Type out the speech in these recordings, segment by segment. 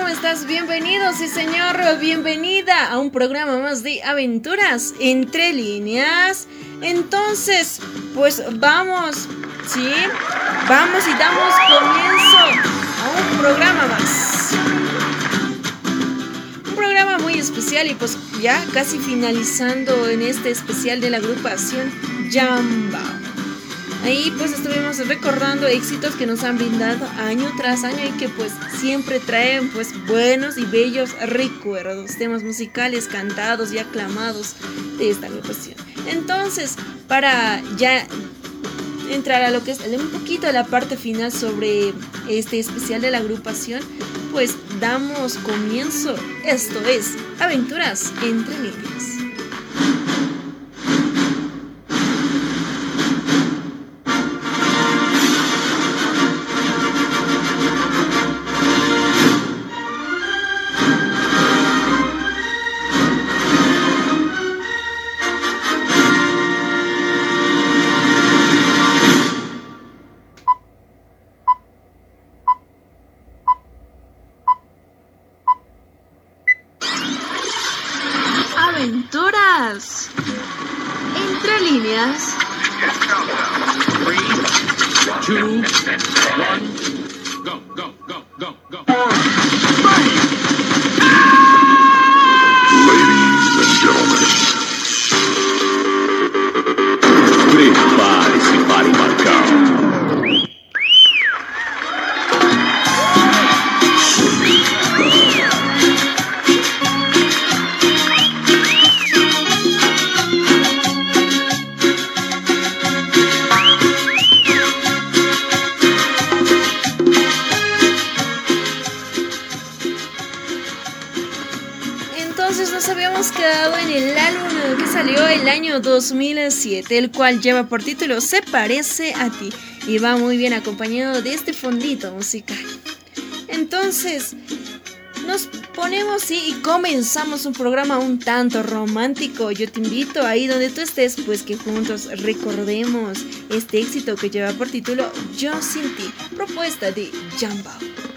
estás? Bienvenido, sí señor, bienvenida a un programa más de aventuras entre líneas. Entonces, pues vamos, ¿sí? Vamos y damos comienzo a un programa más. Un programa muy especial y pues ya casi finalizando en este especial de la agrupación Jamba. Ahí pues estuvimos recordando éxitos que nos han brindado año tras año y que pues siempre traen pues buenos y bellos recuerdos, temas musicales cantados y aclamados de esta agrupación. Entonces, para ya entrar a lo que es un poquito a la parte final sobre este especial de la agrupación, pues damos comienzo. Esto es Aventuras entre líneas. El cual lleva por título Se parece a ti y va muy bien acompañado de este fondito musical. Entonces, nos ponemos y comenzamos un programa un tanto romántico. Yo te invito ahí donde tú estés, pues que juntos recordemos este éxito que lleva por título Yo sin ti, propuesta de Jumbo.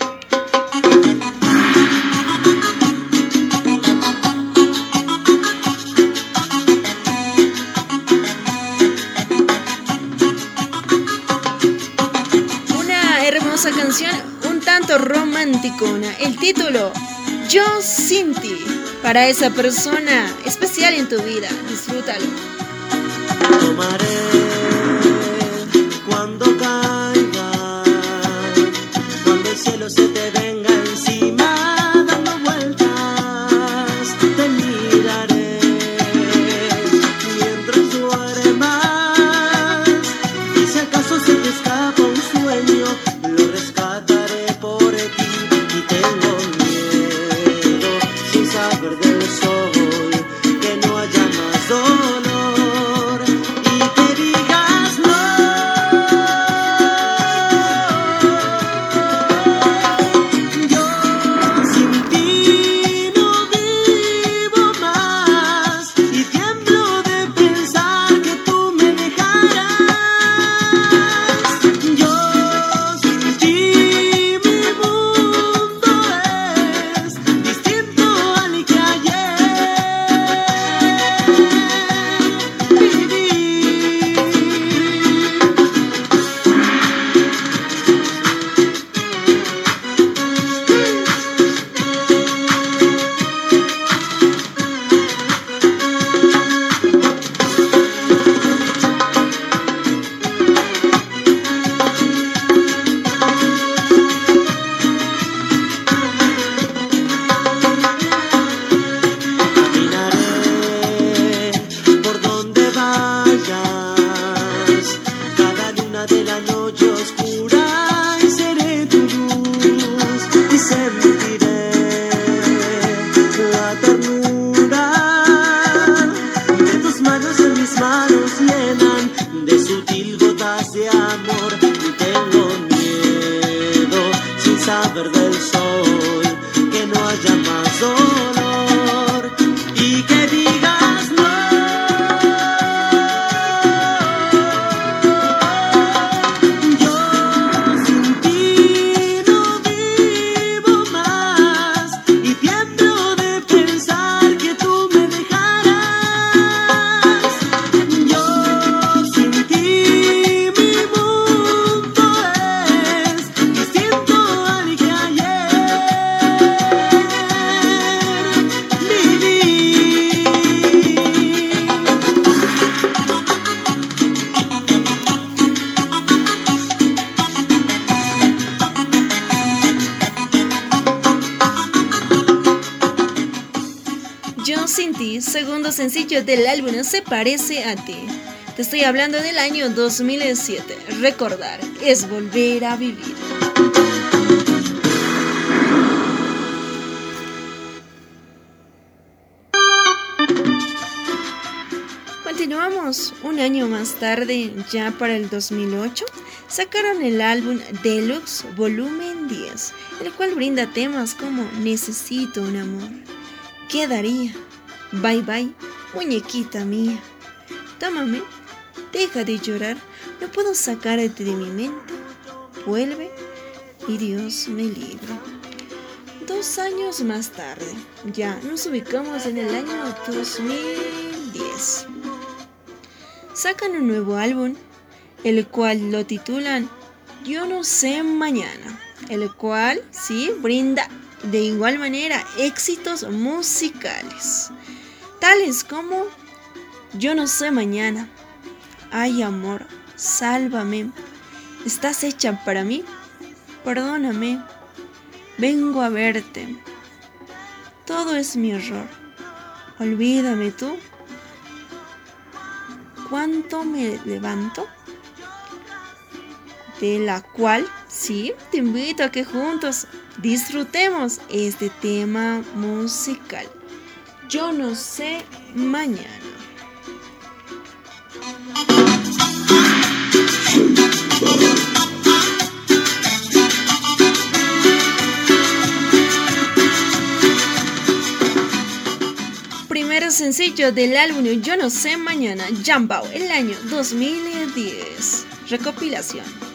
Un tanto romanticona. El título, Yo sin ti. Para esa persona especial en tu vida. Disfrútalo. Segundo sencillo del álbum Se parece a ti. Te estoy hablando del año 2007. Recordar es volver a vivir. Continuamos un año más tarde, ya para el 2008, sacaron el álbum Deluxe Volumen 10, el cual brinda temas como Necesito un amor, ¿Qué daría? Bye bye, muñequita mía. Tómame, deja de llorar, no puedo sacarte de mi mente. Vuelve y Dios me libre. Dos años más tarde, ya nos ubicamos en el año 2010. Sacan un nuevo álbum, el cual lo titulan Yo no sé mañana, el cual sí brinda de igual manera éxitos musicales, tales como Yo no sé mañana, Ay amor, sálvame, estás hecha para mí, perdóname, vengo a verte, todo es mi error, olvídame tú, cuánto me levanto, de la cual sí te invito a que juntos disfrutemos este tema musical. Yo no sé mañana. Primero sencillo del álbum Yo no sé mañana, Jambao, el año 2010. Recopilación.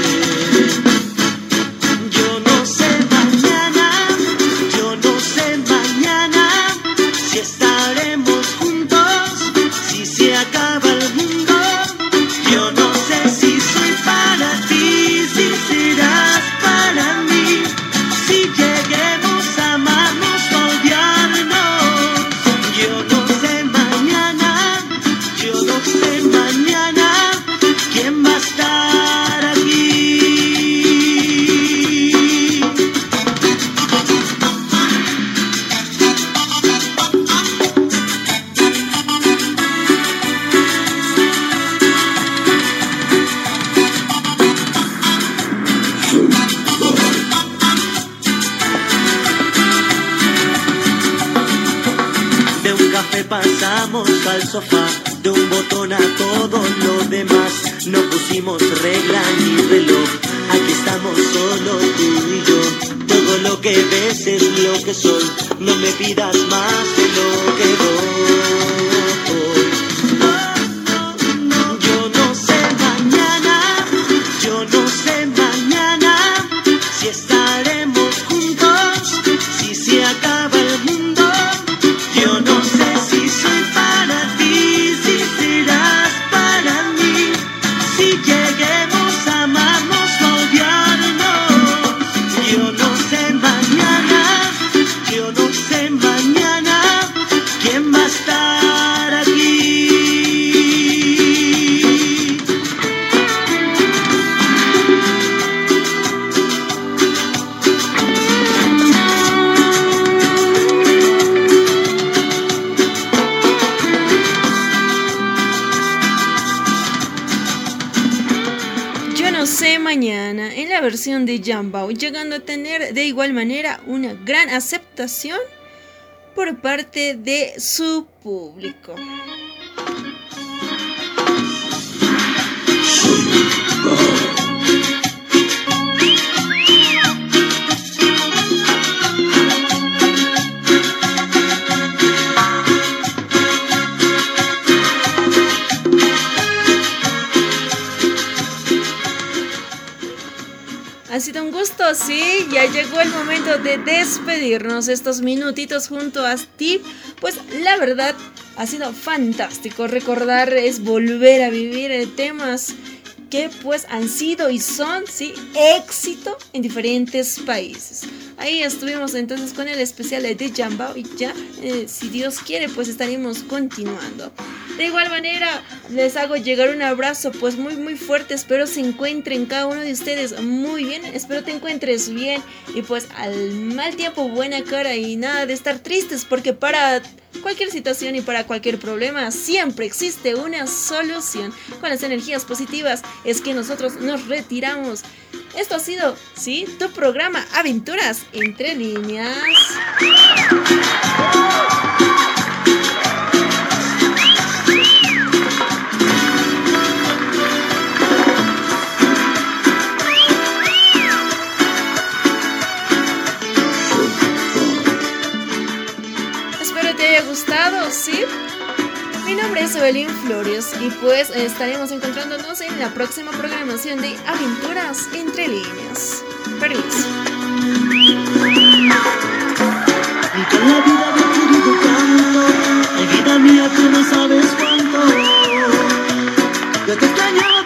Al sofá, de un botón a todo lo demás. No pusimos regla ni reloj, aquí estamos solo tú y yo. Todo lo que ves es lo que soy, no me pidas más de lo que doy. De Jambao, llegando a tener de igual manera una gran aceptación por parte de su público. Ha sido un gusto, sí, ya llegó el momento de despedirnos estos minutitos junto a Steve. Pues la verdad ha sido fantástico recordar, es volver a vivir eh, temas que pues han sido y son, sí, éxito en diferentes países. Ahí estuvimos entonces con el especial de Jambao y ya, eh, si Dios quiere, pues estaremos continuando. De igual manera, les hago llegar un abrazo pues muy muy fuerte. Espero se encuentren cada uno de ustedes muy bien. Espero te encuentres bien y pues al mal tiempo buena cara y nada de estar tristes porque para cualquier situación y para cualquier problema siempre existe una solución. Con las energías positivas es que nosotros nos retiramos. Esto ha sido, sí, tu programa Aventuras entre líneas. Es Evelyn Flores y pues estaremos encontrándonos en la próxima programación de Aventuras entre líneas. Permiso. vida mía tú no sabes cuánto. Yo te extrañaba